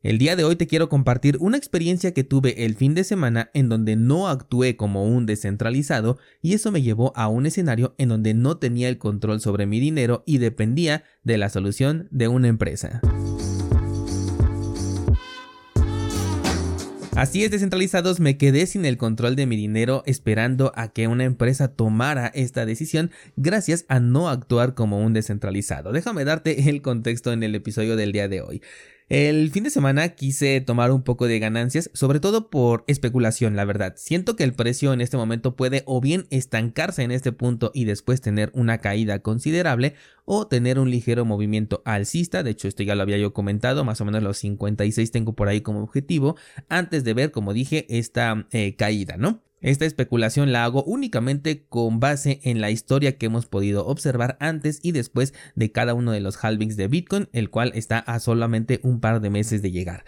El día de hoy te quiero compartir una experiencia que tuve el fin de semana en donde no actué como un descentralizado y eso me llevó a un escenario en donde no tenía el control sobre mi dinero y dependía de la solución de una empresa. Así es, descentralizados, me quedé sin el control de mi dinero esperando a que una empresa tomara esta decisión gracias a no actuar como un descentralizado. Déjame darte el contexto en el episodio del día de hoy. El fin de semana quise tomar un poco de ganancias, sobre todo por especulación, la verdad. Siento que el precio en este momento puede o bien estancarse en este punto y después tener una caída considerable o tener un ligero movimiento alcista. De hecho, esto ya lo había yo comentado, más o menos los 56 tengo por ahí como objetivo antes de ver, como dije, esta eh, caída, ¿no? Esta especulación la hago únicamente con base en la historia que hemos podido observar antes y después de cada uno de los halvings de Bitcoin, el cual está a solamente un par de meses de llegar.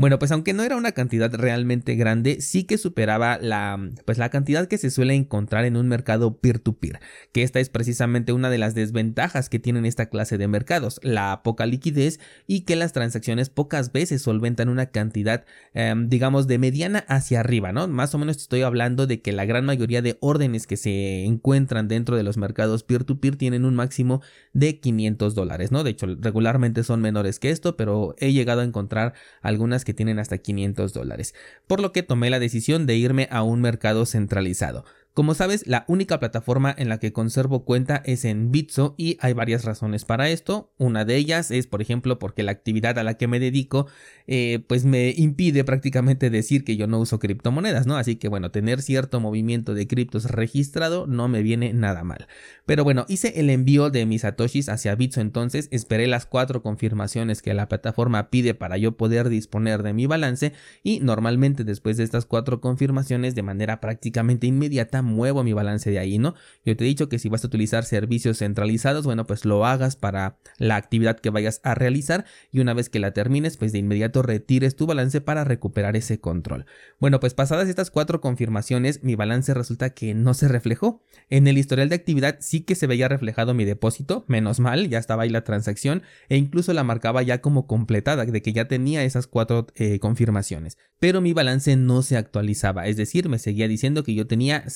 Bueno, pues aunque no era una cantidad realmente grande, sí que superaba la, pues la cantidad que se suele encontrar en un mercado peer-to-peer, que esta es precisamente una de las desventajas que tienen esta clase de mercados, la poca liquidez y que las transacciones pocas veces solventan una cantidad, em, digamos, de mediana hacia arriba, ¿no? Más o menos estoy hablando de que la gran mayoría de órdenes que se encuentran dentro de los mercados peer-to-peer tienen un máximo de 500 dólares, ¿no? De hecho, regularmente son menores que esto, pero he llegado a encontrar algunas que tienen hasta 500 dólares, por lo que tomé la decisión de irme a un mercado centralizado. Como sabes, la única plataforma en la que conservo cuenta es en Bitso y hay varias razones para esto. Una de ellas es, por ejemplo, porque la actividad a la que me dedico, eh, pues me impide prácticamente decir que yo no uso criptomonedas, ¿no? Así que bueno, tener cierto movimiento de criptos registrado no me viene nada mal. Pero bueno, hice el envío de mis satoshis hacia Bitso entonces, esperé las cuatro confirmaciones que la plataforma pide para yo poder disponer de mi balance y normalmente después de estas cuatro confirmaciones de manera prácticamente inmediata muevo mi balance de ahí, ¿no? Yo te he dicho que si vas a utilizar servicios centralizados, bueno, pues lo hagas para la actividad que vayas a realizar y una vez que la termines, pues de inmediato retires tu balance para recuperar ese control. Bueno, pues pasadas estas cuatro confirmaciones, mi balance resulta que no se reflejó. En el historial de actividad sí que se veía reflejado mi depósito, menos mal, ya estaba ahí la transacción e incluso la marcaba ya como completada, de que ya tenía esas cuatro eh, confirmaciones. Pero mi balance no se actualizaba, es decir, me seguía diciendo que yo tenía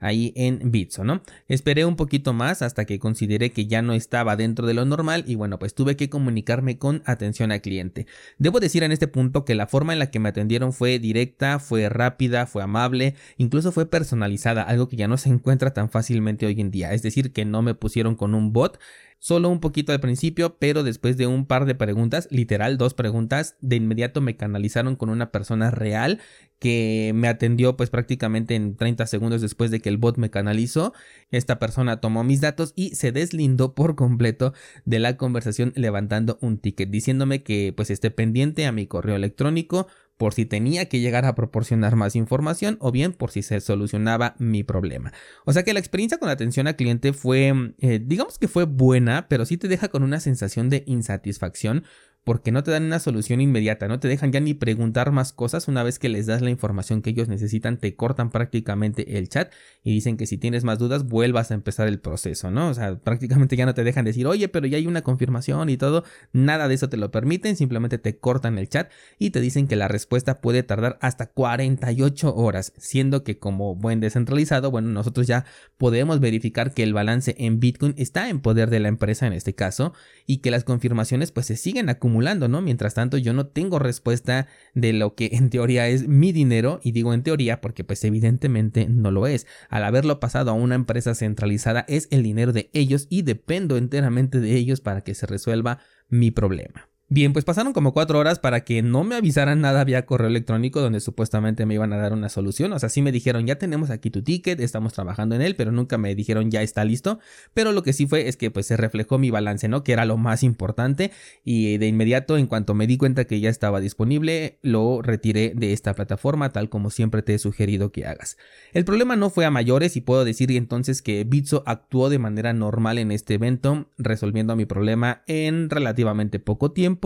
ahí en Bitso, ¿no? Esperé un poquito más hasta que consideré que ya no estaba dentro de lo normal y bueno, pues tuve que comunicarme con atención al cliente. Debo decir en este punto que la forma en la que me atendieron fue directa, fue rápida, fue amable, incluso fue personalizada, algo que ya no se encuentra tan fácilmente hoy en día, es decir, que no me pusieron con un bot, solo un poquito al principio, pero después de un par de preguntas, literal dos preguntas, de inmediato me canalizaron con una persona real que me atendió pues prácticamente en 30 segundos después de que el bot me canalizó. Esta persona tomó mis datos y se deslindó por completo de la conversación levantando un ticket diciéndome que pues esté pendiente a mi correo electrónico por si tenía que llegar a proporcionar más información o bien por si se solucionaba mi problema. O sea que la experiencia con atención al cliente fue, eh, digamos que fue buena, pero sí te deja con una sensación de insatisfacción porque no te dan una solución inmediata, no te dejan ya ni preguntar más cosas una vez que les das la información que ellos necesitan, te cortan prácticamente el chat y dicen que si tienes más dudas vuelvas a empezar el proceso, ¿no? O sea, prácticamente ya no te dejan decir, oye, pero ya hay una confirmación y todo, nada de eso te lo permiten, simplemente te cortan el chat y te dicen que la respuesta puede tardar hasta 48 horas, siendo que como buen descentralizado, bueno, nosotros ya podemos verificar que el balance en Bitcoin está en poder de la empresa en este caso y que las confirmaciones pues se siguen acumulando Mientras tanto, yo no tengo respuesta de lo que en teoría es mi dinero, y digo en teoría porque pues evidentemente no lo es. Al haberlo pasado a una empresa centralizada es el dinero de ellos y dependo enteramente de ellos para que se resuelva mi problema. Bien, pues pasaron como cuatro horas para que no me avisaran nada vía correo electrónico donde supuestamente me iban a dar una solución. O sea, sí me dijeron, ya tenemos aquí tu ticket, estamos trabajando en él, pero nunca me dijeron, ya está listo. Pero lo que sí fue es que pues se reflejó mi balance, ¿no? Que era lo más importante. Y de inmediato, en cuanto me di cuenta que ya estaba disponible, lo retiré de esta plataforma, tal como siempre te he sugerido que hagas. El problema no fue a mayores y puedo decir entonces que Bitso actuó de manera normal en este evento, resolviendo mi problema en relativamente poco tiempo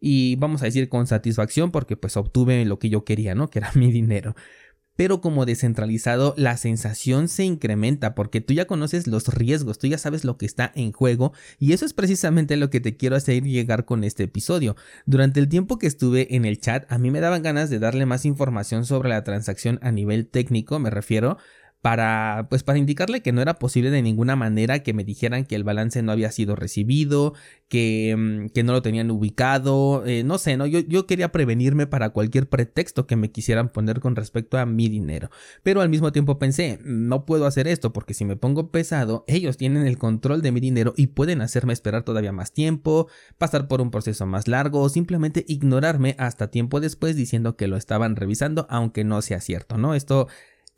y vamos a decir con satisfacción porque pues obtuve lo que yo quería, ¿no? Que era mi dinero. pero como descentralizado la sensación se incrementa porque tú ya conoces los riesgos, tú ya sabes lo que está en juego y eso es precisamente lo que te quiero hacer llegar con este episodio. Durante el tiempo que estuve en el chat a mí me daban ganas de darle más información sobre la transacción a nivel técnico, me refiero para pues para indicarle que no era posible de ninguna manera que me dijeran que el balance no había sido recibido, que, mm, que no lo tenían ubicado, eh, no sé, no yo, yo quería prevenirme para cualquier pretexto que me quisieran poner con respecto a mi dinero, pero al mismo tiempo pensé no puedo hacer esto porque si me pongo pesado ellos tienen el control de mi dinero y pueden hacerme esperar todavía más tiempo, pasar por un proceso más largo o simplemente ignorarme hasta tiempo después diciendo que lo estaban revisando aunque no sea cierto, ¿no? Esto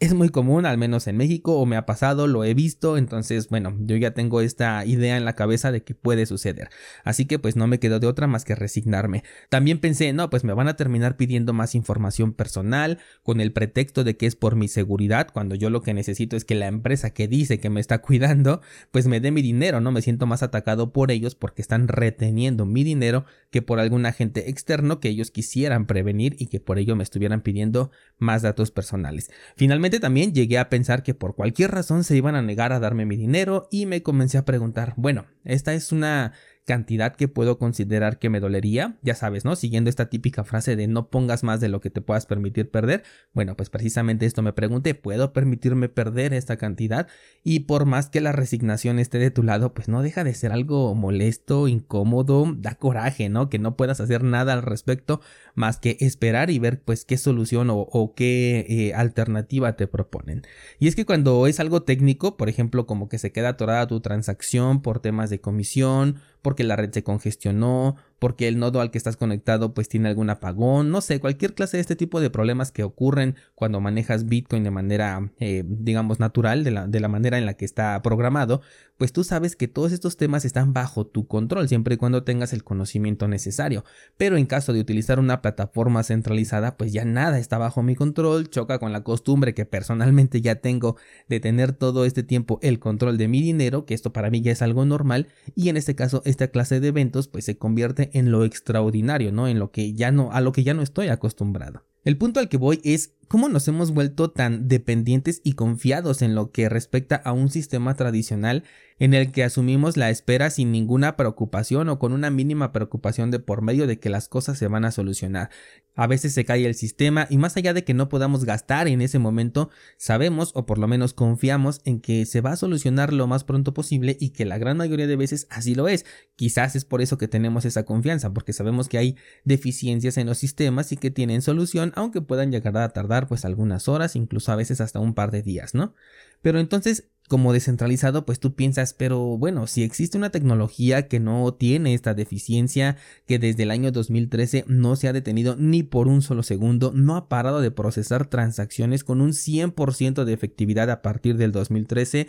es muy común, al menos en México, o me ha pasado, lo he visto, entonces, bueno, yo ya tengo esta idea en la cabeza de que puede suceder. Así que pues no me quedó de otra más que resignarme. También pensé, no, pues me van a terminar pidiendo más información personal con el pretexto de que es por mi seguridad, cuando yo lo que necesito es que la empresa que dice que me está cuidando, pues me dé mi dinero, ¿no? Me siento más atacado por ellos porque están reteniendo mi dinero que por algún agente externo que ellos quisieran prevenir y que por ello me estuvieran pidiendo más datos personales. Finalmente también llegué a pensar que por cualquier razón se iban a negar a darme mi dinero y me comencé a preguntar, bueno, esta es una cantidad que puedo considerar que me dolería, ya sabes, ¿no? Siguiendo esta típica frase de no pongas más de lo que te puedas permitir perder. Bueno, pues precisamente esto me pregunté, ¿puedo permitirme perder esta cantidad? Y por más que la resignación esté de tu lado, pues no deja de ser algo molesto, incómodo, da coraje, ¿no? Que no puedas hacer nada al respecto más que esperar y ver pues qué solución o, qué eh, alternativa te proponen. Y es que cuando es algo técnico, por ejemplo, como que se queda atorada tu transacción por temas de comisión, porque la red se congestionó, porque el nodo al que estás conectado pues tiene algún apagón, no sé, cualquier clase de este tipo de problemas que ocurren cuando manejas Bitcoin de manera, eh, digamos, natural, de la, de la manera en la que está programado, pues tú sabes que todos estos temas están bajo tu control siempre y cuando tengas el conocimiento necesario. Pero en caso de utilizar una plataforma centralizada, pues ya nada está bajo mi control, choca con la costumbre que personalmente ya tengo de tener todo este tiempo el control de mi dinero, que esto para mí ya es algo normal, y en este caso esta clase de eventos pues se convierte en lo extraordinario, ¿no? En lo que ya no, a lo que ya no estoy acostumbrado. El punto al que voy es cómo nos hemos vuelto tan dependientes y confiados en lo que respecta a un sistema tradicional en el que asumimos la espera sin ninguna preocupación o con una mínima preocupación de por medio de que las cosas se van a solucionar. A veces se cae el sistema y más allá de que no podamos gastar en ese momento, sabemos o por lo menos confiamos en que se va a solucionar lo más pronto posible y que la gran mayoría de veces así lo es. Quizás es por eso que tenemos esa confianza, porque sabemos que hay deficiencias en los sistemas y que tienen solución, aunque puedan llegar a tardar pues algunas horas, incluso a veces hasta un par de días, ¿no? Pero entonces como descentralizado, pues tú piensas, pero bueno, si existe una tecnología que no tiene esta deficiencia, que desde el año 2013 no se ha detenido ni por un solo segundo, no ha parado de procesar transacciones con un 100% de efectividad a partir del 2013,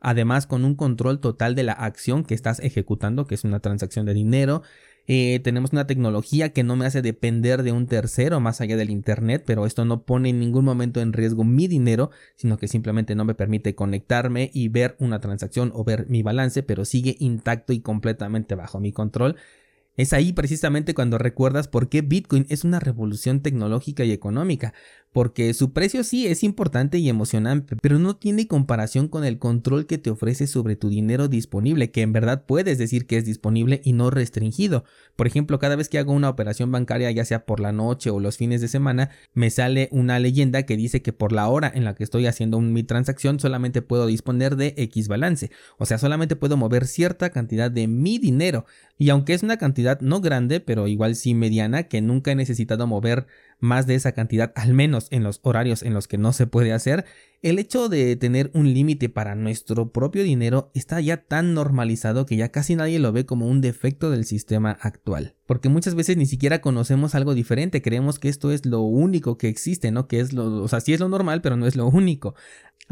además con un control total de la acción que estás ejecutando, que es una transacción de dinero, eh, tenemos una tecnología que no me hace depender de un tercero más allá del Internet, pero esto no pone en ningún momento en riesgo mi dinero, sino que simplemente no me permite conectarme y ver una transacción o ver mi balance, pero sigue intacto y completamente bajo mi control. Es ahí precisamente cuando recuerdas por qué Bitcoin es una revolución tecnológica y económica, porque su precio sí es importante y emocionante, pero no tiene comparación con el control que te ofrece sobre tu dinero disponible, que en verdad puedes decir que es disponible y no restringido. Por ejemplo, cada vez que hago una operación bancaria, ya sea por la noche o los fines de semana, me sale una leyenda que dice que por la hora en la que estoy haciendo mi transacción solamente puedo disponer de X balance, o sea, solamente puedo mover cierta cantidad de mi dinero, y aunque es una cantidad no grande, pero igual sí mediana, que nunca he necesitado mover más de esa cantidad, al menos en los horarios en los que no se puede hacer, el hecho de tener un límite para nuestro propio dinero está ya tan normalizado que ya casi nadie lo ve como un defecto del sistema actual. Porque muchas veces ni siquiera conocemos algo diferente, creemos que esto es lo único que existe, ¿no? Que es lo, o sea, sí es lo normal, pero no es lo único.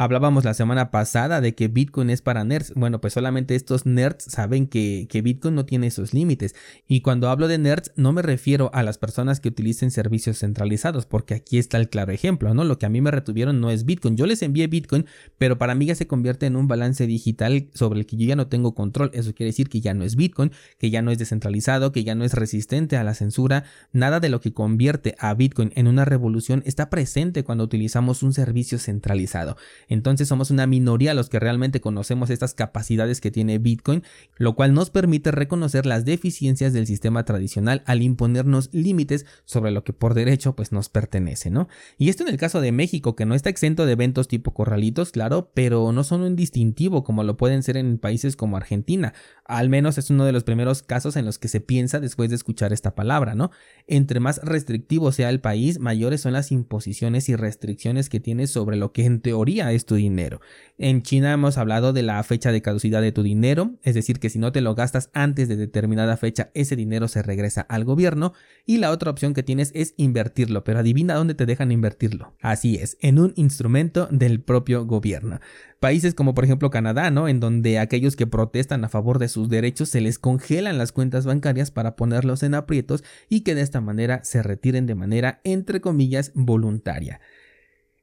Hablábamos la semana pasada de que Bitcoin es para nerds. Bueno, pues solamente estos nerds saben que, que, Bitcoin no tiene esos límites. Y cuando hablo de nerds no me refiero a las personas que utilicen servicios centralizados, porque aquí está el claro ejemplo, ¿no? Lo que a mí me retuvieron no es Bitcoin. Yo les envié Bitcoin, pero para mí ya se convierte en un balance digital sobre el que yo ya no tengo control. Eso quiere decir que ya no es Bitcoin, que ya no es descentralizado, que ya no es resistente a la censura. Nada de lo que convierte a Bitcoin en una revolución está presente cuando utilizamos un servicio centralizado. Entonces somos una minoría los que realmente conocemos estas capacidades que tiene Bitcoin, lo cual nos permite reconocer las deficiencias del sistema tradicional al imponernos límites sobre lo que por derecho pues nos pertenece, ¿no? Y esto en el caso de México, que no está exento de eventos tipo corralitos, claro, pero no son un distintivo como lo pueden ser en países como Argentina. Al menos es uno de los primeros casos en los que se piensa después de escuchar esta palabra, ¿no? Entre más restrictivo sea el país, mayores son las imposiciones y restricciones que tiene sobre lo que en teoría es tu dinero. En China hemos hablado de la fecha de caducidad de tu dinero, es decir, que si no te lo gastas antes de determinada fecha, ese dinero se regresa al gobierno. Y la otra opción que tienes es invertirlo, pero adivina dónde te dejan invertirlo. Así es, en un instrumento del propio gobierno. Países como por ejemplo Canadá, ¿no? En donde aquellos que protestan a favor de sus derechos se les congelan las cuentas bancarias para ponerlos en aprietos y que de esta manera se retiren de manera entre comillas voluntaria.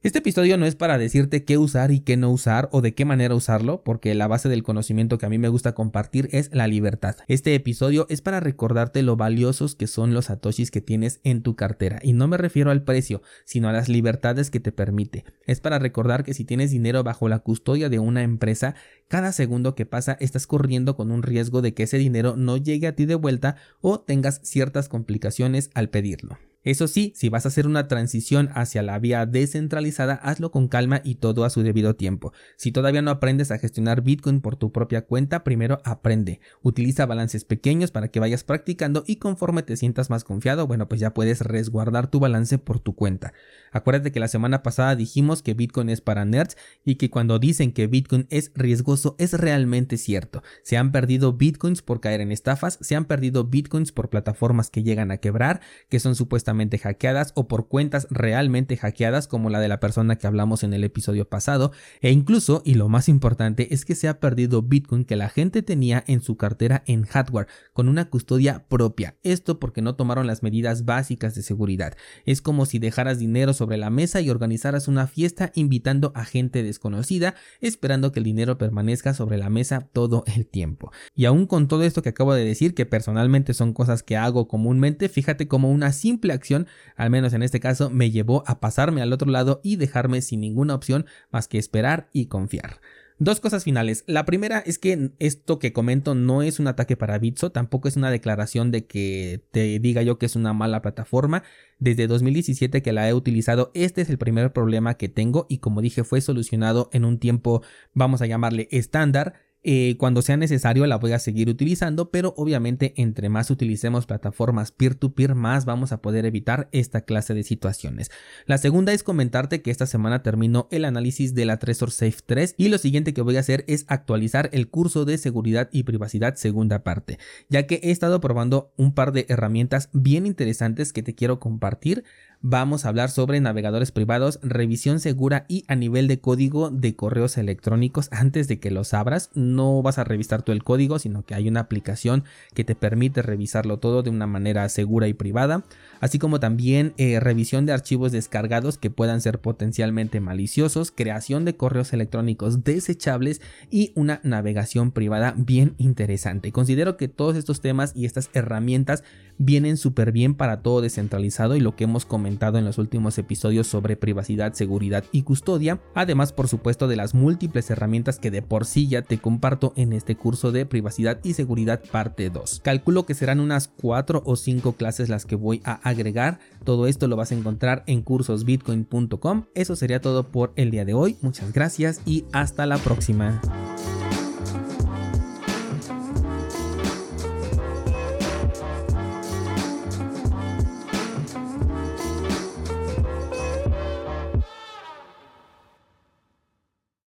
Este episodio no es para decirte qué usar y qué no usar o de qué manera usarlo, porque la base del conocimiento que a mí me gusta compartir es la libertad. Este episodio es para recordarte lo valiosos que son los satoshis que tienes en tu cartera, y no me refiero al precio, sino a las libertades que te permite. Es para recordar que si tienes dinero bajo la custodia de una empresa, cada segundo que pasa estás corriendo con un riesgo de que ese dinero no llegue a ti de vuelta o tengas ciertas complicaciones al pedirlo. Eso sí, si vas a hacer una transición hacia la vía descentralizada, hazlo con calma y todo a su debido tiempo. Si todavía no aprendes a gestionar Bitcoin por tu propia cuenta, primero aprende. Utiliza balances pequeños para que vayas practicando y conforme te sientas más confiado, bueno, pues ya puedes resguardar tu balance por tu cuenta. Acuérdate que la semana pasada dijimos que Bitcoin es para nerds y que cuando dicen que Bitcoin es riesgoso es realmente cierto. Se han perdido Bitcoins por caer en estafas, se han perdido Bitcoins por plataformas que llegan a quebrar, que son supuestamente hackeadas o por cuentas realmente hackeadas como la de la persona que hablamos en el episodio pasado e incluso, y lo más importante, es que se ha perdido Bitcoin que la gente tenía en su cartera en hardware con una custodia propia. Esto porque no tomaron las medidas básicas de seguridad. Es como si dejaras dinero sobre la mesa y organizaras una fiesta invitando a gente desconocida esperando que el dinero permanezca sobre la mesa todo el tiempo. Y aún con todo esto que acabo de decir, que personalmente son cosas que hago comúnmente, fíjate como una simple acción al menos en este caso, me llevó a pasarme al otro lado y dejarme sin ninguna opción más que esperar y confiar. Dos cosas finales. La primera es que esto que comento no es un ataque para Bitso, tampoco es una declaración de que te diga yo que es una mala plataforma. Desde 2017 que la he utilizado, este es el primer problema que tengo y como dije fue solucionado en un tiempo, vamos a llamarle estándar. Eh, cuando sea necesario la voy a seguir utilizando, pero obviamente entre más utilicemos plataformas peer-to-peer, más vamos a poder evitar esta clase de situaciones. La segunda es comentarte que esta semana terminó el análisis de la Trezor Safe 3 y lo siguiente que voy a hacer es actualizar el curso de seguridad y privacidad segunda parte, ya que he estado probando un par de herramientas bien interesantes que te quiero compartir vamos a hablar sobre navegadores privados, revisión segura y a nivel de código de correos electrónicos antes de que los abras. No vas a revisar todo el código, sino que hay una aplicación que te permite revisarlo todo de una manera segura y privada, así como también eh, revisión de archivos descargados que puedan ser potencialmente maliciosos, creación de correos electrónicos desechables y una navegación privada bien interesante. Considero que todos estos temas y estas herramientas vienen súper bien para todo descentralizado y lo que hemos en los últimos episodios sobre privacidad, seguridad y custodia, además por supuesto de las múltiples herramientas que de por sí ya te comparto en este curso de privacidad y seguridad parte 2. Calculo que serán unas 4 o 5 clases las que voy a agregar, todo esto lo vas a encontrar en cursosbitcoin.com. Eso sería todo por el día de hoy, muchas gracias y hasta la próxima.